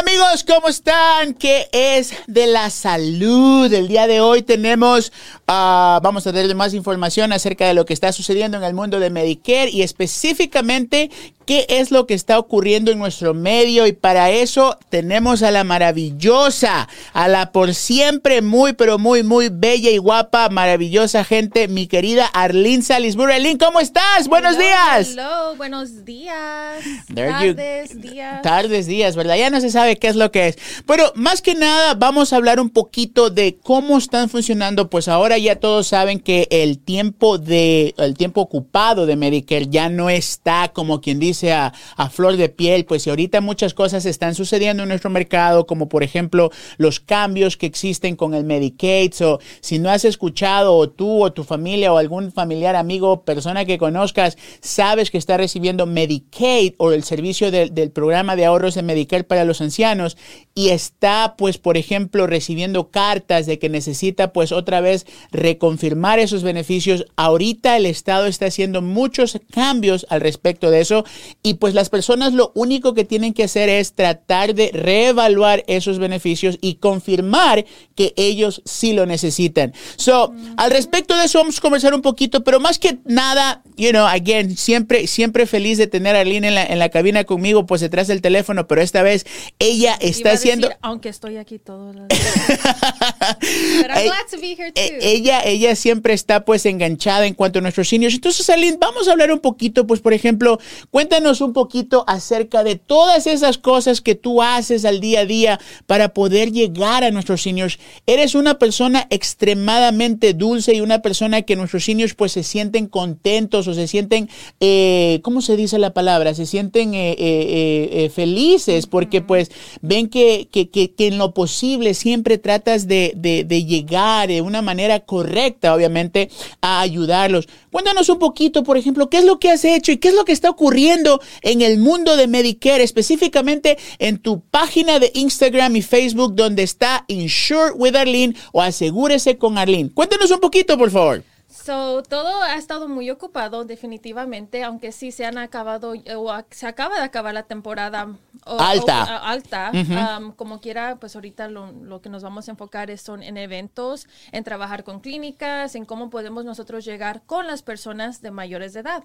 Amigos, ¿cómo están? ¿Qué es de la salud? El día de hoy tenemos, ah, vamos a darle más información acerca de lo que está sucediendo en el mundo de Medicare y específicamente qué es lo que está ocurriendo en nuestro medio y para eso tenemos a la maravillosa, a la por siempre muy pero muy muy bella y guapa, maravillosa gente, mi querida Arlene Salisbury. Arlene, ¿cómo estás? Buenos días. Hello, buenos días. Tardes, días. Tardes, días, ¿verdad? Ya no se sabe qué es lo que es. Pero más que nada vamos a hablar un poquito de cómo están funcionando, pues ahora ya todos saben que el tiempo de el tiempo ocupado de Medicare ya no está como quien dice a, flor de piel, pues si ahorita muchas cosas están sucediendo en nuestro mercado, como por ejemplo los cambios que existen con el Medicaid, o si no has escuchado o tú o tu familia o algún familiar, amigo, persona que conozcas, sabes que está recibiendo Medicaid o el servicio del programa de ahorros de Medicare para los ancianos y está pues por ejemplo recibiendo cartas de que necesita pues otra vez reconfirmar esos beneficios, ahorita el Estado está haciendo muchos cambios al respecto de eso y pues las personas lo único que tienen que hacer es tratar de reevaluar esos beneficios y confirmar que ellos sí lo necesitan. So, al respecto de eso vamos a conversar un poquito, pero más que nada, you know, again, siempre, siempre feliz de tener a Arlene en la, en la cabina conmigo, pues detrás del teléfono, pero esta vez ella está haciendo... aunque estoy aquí todos los Pero I'm glad to be here too. Ella, ella siempre está pues enganchada en cuanto a nuestros seniors. Entonces, Arlene, vamos a hablar un poquito, pues por ejemplo, cuéntanos un poquito acerca de todas esas cosas que tú haces al día a día para poder llegar a nuestros seniors. Eres una persona extremadamente dulce y una persona que nuestros seniors pues se sienten contentos o se sienten, eh, ¿cómo se dice la palabra? Se sienten eh, eh, felices porque pues ven que, que, que, en lo posible siempre tratas de, de, de llegar de una manera correcta, obviamente, a ayudarlos. Cuéntanos un poquito, por ejemplo, qué es lo que has hecho y qué es lo que está ocurriendo en el mundo de Medicare, específicamente en tu página de Instagram y Facebook donde está Insure with Arlene o Asegúrese con Arlene. Cuéntenos un poquito, por favor. So, todo ha estado muy ocupado, definitivamente, aunque sí se han acabado, o se acaba de acabar la temporada alta. alta. Um, como quiera, pues ahorita lo, que nos vamos a enfocar es son en eventos, en trabajar con clínicas, en cómo podemos nosotros llegar con las personas de mayores de edad.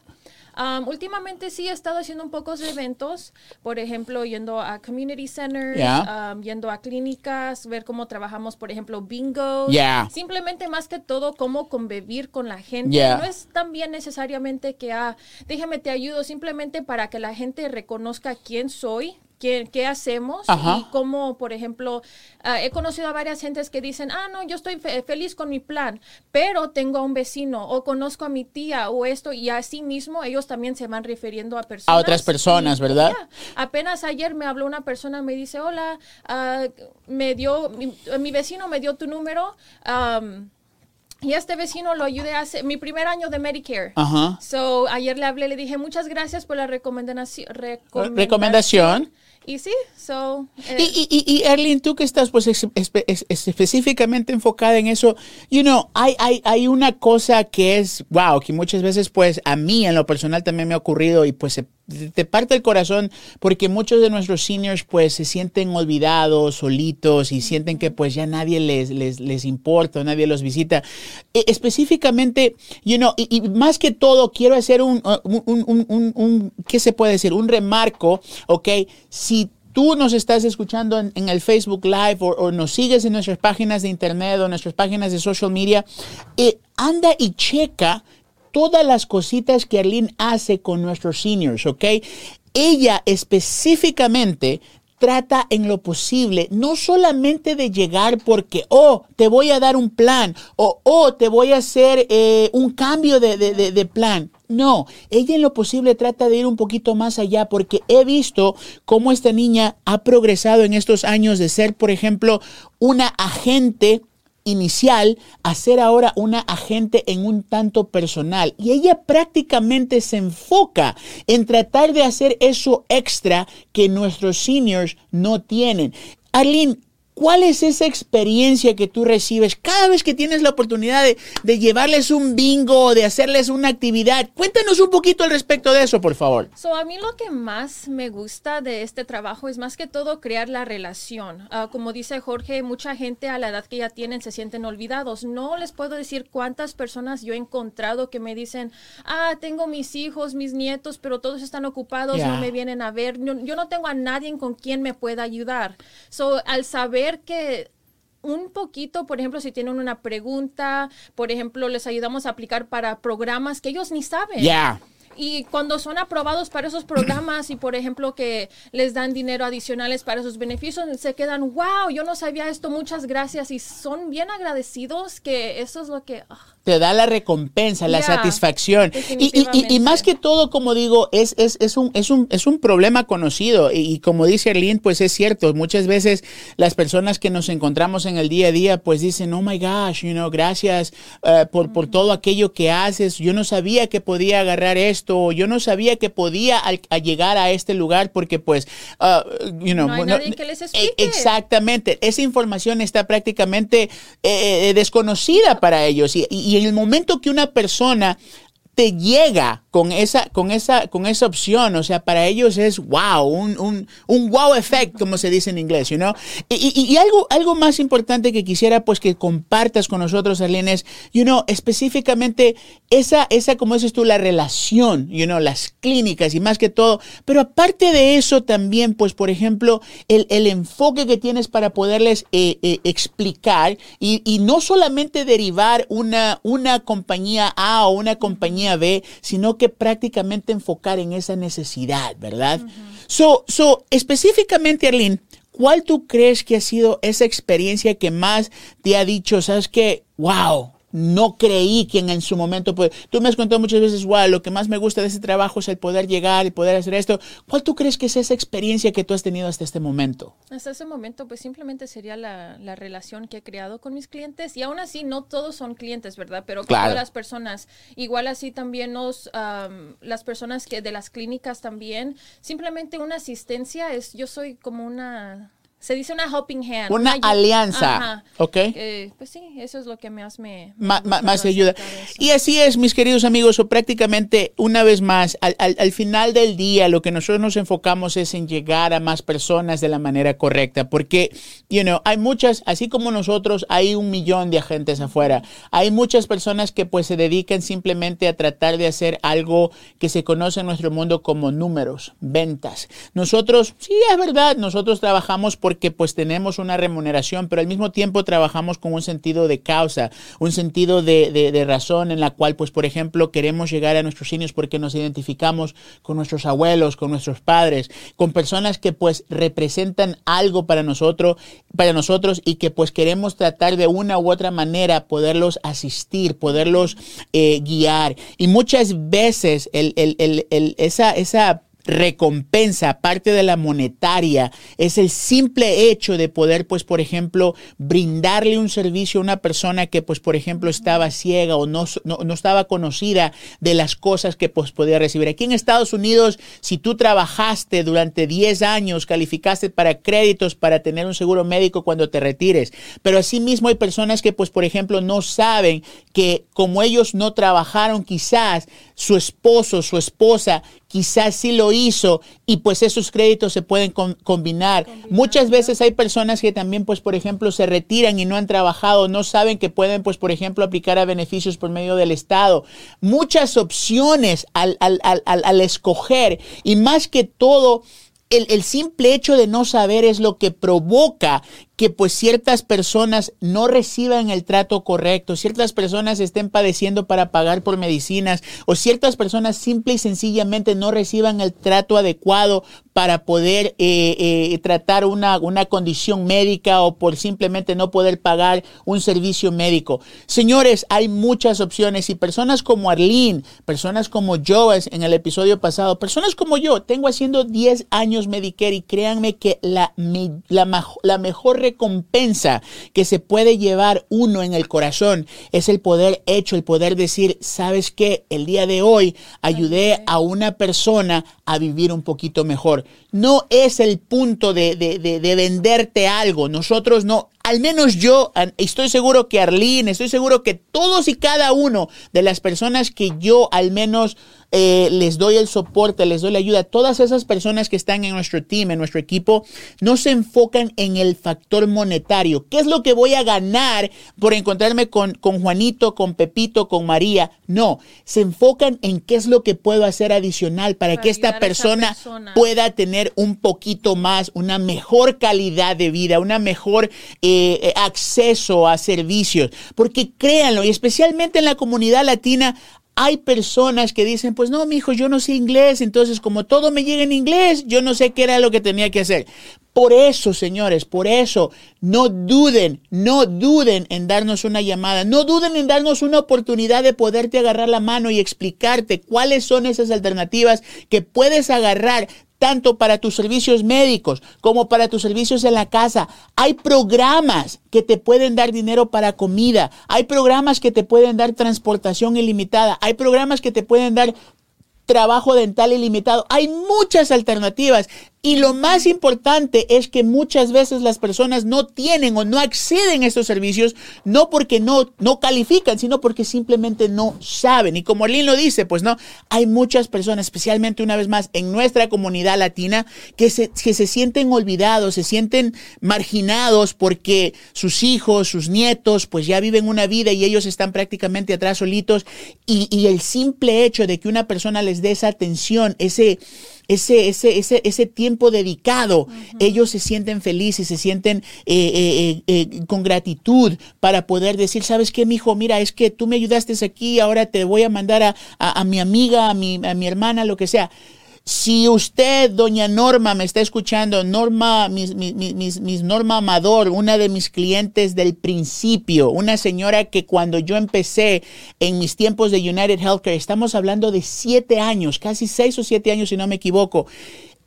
Um, últimamente sí he estado haciendo un pocos eventos, por ejemplo, yendo a community centers, um, yendo a clínicas, ver cómo trabajamos, por ejemplo, bingo. Simplemente más que todo, cómo convivir con la gente. No es también necesariamente que, ah, déjame te ayudo, simplemente para que la gente reconozca quién soy, qué, qué hacemos y cómo, por ejemplo, ah, he conocido a varias gentes que dicen, ah, no, yo estoy feliz con mi plan, pero tengo a un vecino o conozco a mi tía o esto y así mismo ellos también se van refiriendo a personas. A otras personas, ¿verdad? apenas ayer me habló una persona, me dice, hola, uh, me dio, mi, vecino me dio tu número. y este vecino lo ayudé hace mi primer año de Medicare. Ajá. So, ayer le hablé, le dije muchas gracias por la recomendación. recomendación. Y sí, so... Eh. Y, y, y, Erlin, tú que estás pues específicamente enfocada en eso, you know, hay, hay, hay una cosa que es, wow, que muchas veces pues a mí en lo personal también me ha ocurrido y pues se te parte el corazón porque muchos de nuestros seniors pues se sienten olvidados, solitos y sienten que pues ya nadie les, les, les importa, nadie los visita. E, específicamente, you know, y, más que todo quiero hacer un, un, un, un, un, ¿qué se puede decir? Un remarco, ¿ok? Si tú nos estás escuchando en, el Facebook Live o, nos sigues en nuestras páginas de internet o nuestras páginas de social media, eh, anda y checa todas las cositas que Arlene hace con nuestros seniors, ¿ok? Ella específicamente trata en lo posible no solamente de llegar porque, oh, te voy a dar un plan o, oh, te voy a hacer eh, un cambio de, de, plan. No, ella en lo posible trata de ir un poquito más allá porque he visto cómo esta niña ha progresado en estos años de ser, por ejemplo, una agente inicial a ser ahora una agente en un tanto personal. Y ella prácticamente se enfoca en tratar de hacer eso extra que nuestros seniors no tienen. Arlene, ¿Cuál es esa experiencia que tú recibes cada vez que tienes la oportunidad de, de llevarles un bingo, de hacerles una actividad? Cuéntanos un poquito al respecto de eso, por favor. So, a mí lo que más me gusta de este trabajo es más que todo crear la relación. Ah, como dice Jorge, mucha gente a la edad que ya tienen se sienten olvidados. No les puedo decir cuántas personas yo he encontrado que me dicen, ah, tengo mis hijos, mis nietos, pero todos están ocupados, Yeah. no me vienen a ver. No- yo no tengo a nadie con quien me pueda ayudar. So, al saber que un poquito, por ejemplo, si tienen una pregunta, por ejemplo, les ayudamos a aplicar para programas que ellos ni saben. Ya. Y cuando son aprobados para esos programas y, por ejemplo, que les dan dinero adicionales para sus beneficios, se quedan, wow, yo no sabía esto, muchas gracias. Y son bien agradecidos que eso es lo que... ah, te da la recompensa, la satisfacción. Y, y- y- más que todo, como digo, es, es, es, un, es, un, es un problema conocido. Y, y como dice Arlene, pues es cierto. Muchas veces las personas que nos encontramos en el día a día, pues dicen, oh my gosh, you know, gracias eh, por, por todo aquello que haces. Yo no sabía que podía agarrar esto. Yo no sabía que podía al- a llegar a este lugar porque, pues, uh, you know, No hay nadie que les e- explique. Exactamente. Esa información está prácticamente eh, eh, desconocida para ellos. Y, en el momento que una persona te llega con esa, con esa, con esa opción, o sea, para ellos es wow, un, un, un wow effect, como se dice en inglés, you know? Y, y- y algo, algo más importante que quisiera pues que compartas con nosotros, Arlene, es, you know, específicamente esa, esa, como dices tú, la relación, you know, las clínicas y más que todo, pero aparte de eso también, pues, por ejemplo, el, el enfoque que tienes para poderles eh, eh, explicar y, y no solamente derivar una, una compañía A o una compañía B, sino que prácticamente enfocar en esa necesidad, ¿verdad? So, so, específicamente, Arlene, ¿cuál tú crees que ha sido esa experiencia que más te ha dicho, sabes que, wow, no creí que en, su momento, pues, tú me has contado muchas veces, wow, lo que más me gusta de ese trabajo es el poder llegar, el poder hacer esto. ¿Cuál tú crees que es esa experiencia que tú has tenido hasta este momento? Hasta ese momento, pues simplemente sería la, la relación que he creado con mis clientes. Y aún así, no todos son clientes, ¿verdad? Pero Claro. todas las personas. Igual así también nos, am, las personas que de las clínicas también. Simplemente una asistencia es, yo soy como una, se dice una helping hand. Una alianza, Ajá. ¿ok? Eh, pues sí, eso es lo que más me... me Ma- más ayuda. Y así es, mis queridos amigos, o prácticamente una vez más, al, al- al final del día, lo que nosotros nos enfocamos es en llegar a más personas de la manera correcta, porque, you know, hay muchas, así como nosotros, hay un millón de agentes afuera. Hay muchas personas que pues se dedican simplemente a tratar de hacer algo que se conoce en nuestro mundo como números, ventas. Nosotros, sí, es verdad, nosotros trabajamos porque pues tenemos una remuneración, pero al mismo tiempo trabajamos con un sentido de causa, un sentido de, de- razón en la cual pues por ejemplo queremos llegar a nuestros niños porque nos identificamos con nuestros abuelos, con nuestros padres, con personas que pues representan algo para nosotros, para nosotros y que pues queremos tratar de una u otra manera poderlos asistir, poderlos eh, guiar. Y muchas veces el- el- el- esa, esa recompensa, aparte de la monetaria, es el simple hecho de poder, pues, por ejemplo, brindarle un servicio a una persona que, pues, por ejemplo, estaba ciega o no, no, no estaba conocida de las cosas que, pues, podía recibir. Aquí en Estados Unidos, si tú trabajaste durante 10 años, calificaste para créditos para tener un seguro médico cuando te retires, pero asimismo hay personas que, pues, por ejemplo, no saben que como ellos no trabajaron, quizás su esposo, su esposa, quizás sí lo hizo y pues esos créditos se pueden con- combinar. Muchas veces hay personas que también pues por ejemplo se retiran y no han trabajado, no saben que pueden pues por ejemplo aplicar a beneficios por medio del Estado. Muchas opciones al, al- al- al- al escoger y más que todo el, el simple hecho de no saber es lo que provoca que pues ciertas personas no reciban el trato correcto, ciertas personas estén padeciendo para pagar por medicinas o ciertas personas simple y sencillamente no reciban el trato adecuado para poder eh, eh, tratar una, una condición médica o por simplemente no poder pagar un servicio médico. Señores, hay muchas opciones y personas como Arlene, personas como Joas en el episodio pasado, personas como yo, tengo haciendo 10 años Medicare y créanme que la, la, la mejor recompensa que se puede llevar uno en el corazón es el poder hecho, el poder decir, ¿sabes qué? El día de hoy ayudé a una persona a vivir un poquito mejor. No es el punto de, de, de, de venderte algo. Nosotros no, al menos yo estoy seguro que Arlene, estoy seguro que todos y cada uno de las personas que yo al menos eh, les doy el soporte, les doy la ayuda, todas esas personas que están en nuestro team, en nuestro equipo, no se enfocan en el factor monetario. ¿Qué es lo que voy a ganar por encontrarme con, con Juanito, con Pepito, con María? No, se enfocan en qué es lo que puedo hacer adicional para, para que esta persona, persona, pueda tener un poquito más, una mejor calidad de vida, una mejor eh, acceso a servicios. Porque créanlo, y especialmente en la comunidad latina, hay personas que dicen, pues no, mi hijo, yo no sé inglés, entonces como todo me llega en inglés, yo no sé qué era lo que tenía que hacer. Por eso, señores, por eso, no duden, no duden en darnos una llamada, no duden en darnos una oportunidad de poderte agarrar la mano y explicarte cuáles son esas alternativas que puedes agarrar tanto para tus servicios médicos como para tus servicios en la casa. Hay programas que te pueden dar dinero para comida, hay programas que te pueden dar transportación ilimitada, hay programas que te pueden dar trabajo dental ilimitado. Hay muchas alternativas y lo más importante es que muchas veces las personas no tienen o no acceden a estos servicios, no porque no, no califican, sino porque simplemente no saben. Y como Arlene lo dice, pues no, hay muchas personas, especialmente una vez más en nuestra comunidad latina, que se, que se sienten olvidados, se sienten marginados porque sus hijos, sus nietos, pues ya viven una vida y ellos están prácticamente atrás solitos. Y, y el simple hecho de que una persona les dé esa atención, ese ese, ese, ese, ese tiempo dedicado, uh -huh. ellos se sienten felices, se sienten eh, eh, eh, con gratitud para poder decir, ¿sabes qué, mi hijo? Mira, es que tú me ayudaste aquí, ahora te voy a mandar a, a, a mi amiga, a mi, a mi hermana, lo que sea. Si usted, doña Norma, me está escuchando, Norma, mis, mis, mis, mis, Norma Amador, una de mis clientes del principio, una señora que cuando yo empecé en mis tiempos de United Healthcare, estamos hablando de siete años, casi seis o siete años si no me equivoco,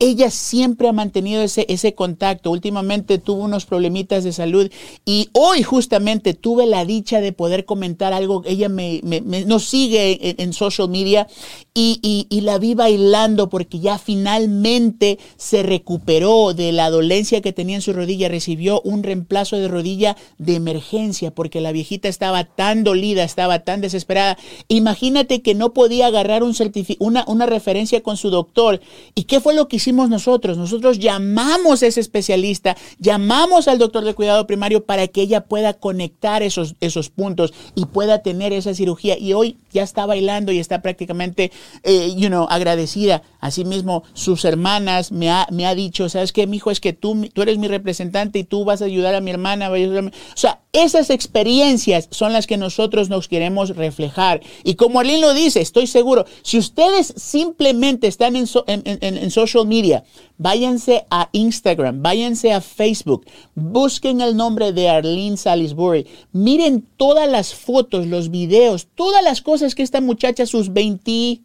ella siempre ha mantenido ese, ese contacto. Últimamente tuvo unos problemitas de salud y hoy justamente tuve la dicha de poder comentar algo. Ella me, me, me nos sigue en, en, social media y, y, y, la vi bailando porque ya finalmente se recuperó de la dolencia que tenía en su rodilla. Recibió un reemplazo de rodilla de emergencia porque la viejita estaba tan dolida, estaba tan desesperada. Imagínate que no podía agarrar un una, una referencia con su doctor. ¿Y qué fue lo que hicimos? nosotros. Nosotros llamamos a ese especialista, llamamos al doctor de cuidado primario para que ella pueda conectar esos, esos puntos y pueda tener esa cirugía. Y hoy ya está bailando y está prácticamente, eh, you know, agradecida. Asimismo, sus hermanas me ha, me ha dicho, ¿sabes qué, hijo Es que tú, tú eres mi representante y tú vas a ayudar a mi hermana. O sea, esas experiencias son las que nosotros nos queremos reflejar. Y como Arlene lo dice, estoy seguro, si ustedes simplemente están en, en, en, en social media, váyanse a Instagram, váyanse a Facebook, busquen el nombre de Arlene Salisbury, miren todas las fotos, los videos, todas las cosas que esta muchacha a sus 20,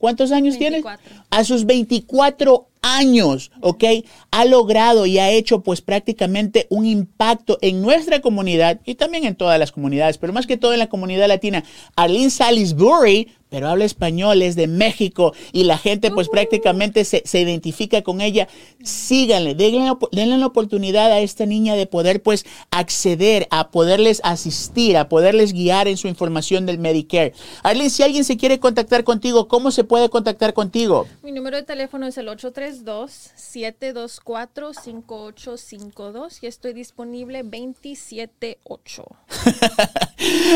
¿cuántos años 24. tiene? A sus 24 años, ¿ok? Ha logrado y ha hecho pues prácticamente un impacto en nuestra comunidad y también en todas las comunidades, pero más que todo en la comunidad latina. Arlene Salisbury pero habla español, es de México y la gente pues uh -huh. prácticamente se, se, identifica con ella. Síganle, denle, denle, la oportunidad a esta niña de poder pues acceder, a poderles asistir, a poderles guiar en su información del Medicare. Arlene, si alguien se quiere contactar contigo, ¿cómo se puede contactar contigo? Mi número de teléfono es el 832-724-5852 y estoy disponible 27-8.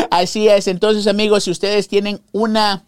Así es, entonces amigos, si ustedes tienen una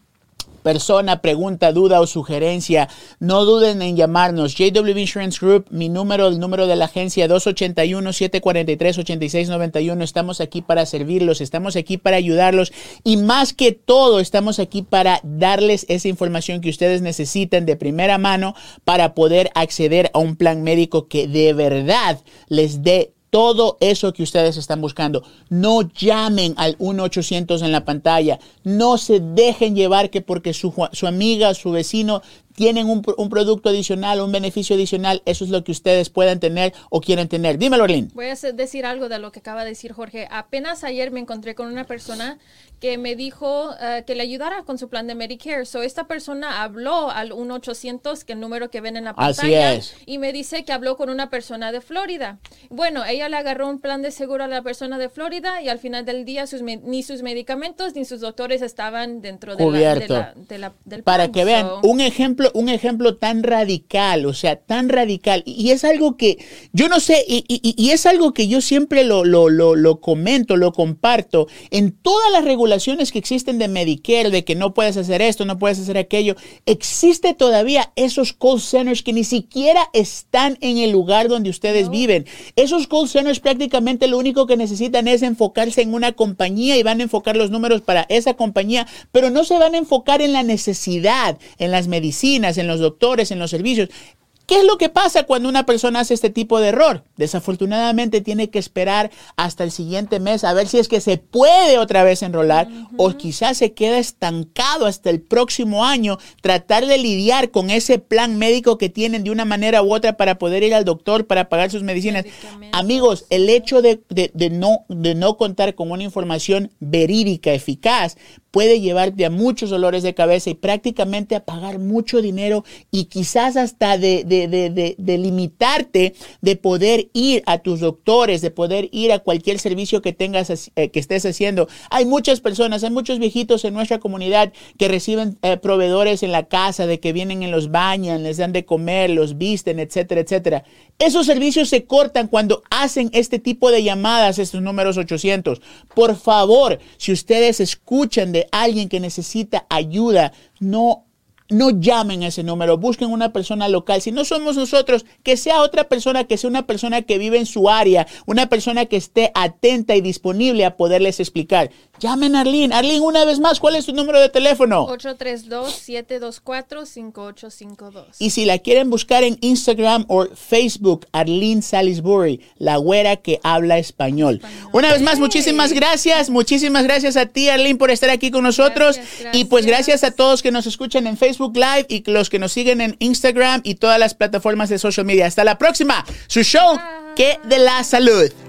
persona, pregunta, duda o sugerencia, no duden en llamarnos. JW Insurance Group, mi número, el número de la agencia 281-743-8691. Estamos aquí para servirlos, estamos aquí para ayudarlos y más que todo estamos aquí para darles esa información que ustedes necesitan de primera mano para poder acceder a un plan médico que de verdad les dé todo eso que ustedes están buscando. No llamen al 1-800 en la pantalla. No se dejen llevar que porque su, su amiga, su vecino tienen un, un, producto adicional, un beneficio adicional, eso es lo que ustedes puedan tener o quieren tener. Dímelo, Arlene. Voy a decir algo de lo que acaba de decir Jorge. Apenas ayer me encontré con una persona que me dijo uh, que le ayudara con su plan de Medicare. So, esta persona habló al 1-800, que el número que ven en la pantalla, Así es. y me dice que habló con una persona de Florida. Bueno, ella le agarró un plan de seguro a la persona de Florida y al final del día sus ni sus medicamentos ni sus doctores estaban dentro de la, de la, de la, del Para que vean, So, un ejemplo, un ejemplo tan radical, o sea, tan radical. Y es algo que, yo no sé, y, y- y es algo que yo siempre lo, lo, lo, lo comento, lo comparto. En todas las regulaciones que existen de Medicare, de que no puedes hacer esto, no puedes hacer aquello, existe todavía esos call centers que ni siquiera están en el lugar donde ustedes viven. Esos call centers prácticamente lo único que necesitan es enfocarse en una compañía y van a enfocar los números para esa compañía, pero no se van a enfocar en la necesidad, en las medicinas, en los doctores, en los servicios. ¿Qué es lo que pasa cuando una persona hace este tipo de error? Desafortunadamente tiene que esperar hasta el siguiente mes a ver si es que se puede otra vez enrolar o quizás se queda estancado hasta el próximo año tratar de lidiar con ese plan médico que tienen de una manera u otra para poder ir al doctor, para pagar sus medicinas. Amigos, el hecho de, de- de no, de no contar con una información verídica, eficaz, puede llevarte a muchos dolores de cabeza y prácticamente a pagar mucho dinero y quizás hasta de, de- de- de- de limitarte de poder ir a tus doctores, de poder ir a cualquier servicio que tengas, eh, que estés haciendo. Hay muchas personas, hay muchos viejitos en nuestra comunidad que reciben eh, proveedores en la casa, de que vienen y los bañan, les dan de comer, los visten, etcétera, etcétera. Esos servicios se cortan cuando hacen este tipo de llamadas, estos números 800. Por favor, si ustedes escuchan de alguien que necesita ayuda, no no llamen a ese número, busquen una persona local. Si no somos nosotros, que sea otra persona, que sea una persona que vive en su área, una persona que esté atenta y disponible a poderles explicar. Llamen a Arlene. Arlene, una vez más, ¿cuál es tu número de teléfono? 832-724-5852. Y si la quieren buscar en Instagram o Facebook, Arlene Salisbury, la güera que habla español. Una vez más, muchísimas gracias. Muchísimas gracias a ti, Arlene, por estar aquí con nosotros. Gracias, Y pues gracias a todos que nos escuchan en Facebook Live y los que nos siguen en Instagram y todas las plataformas de social media. Hasta la próxima. Su show, que de la salud.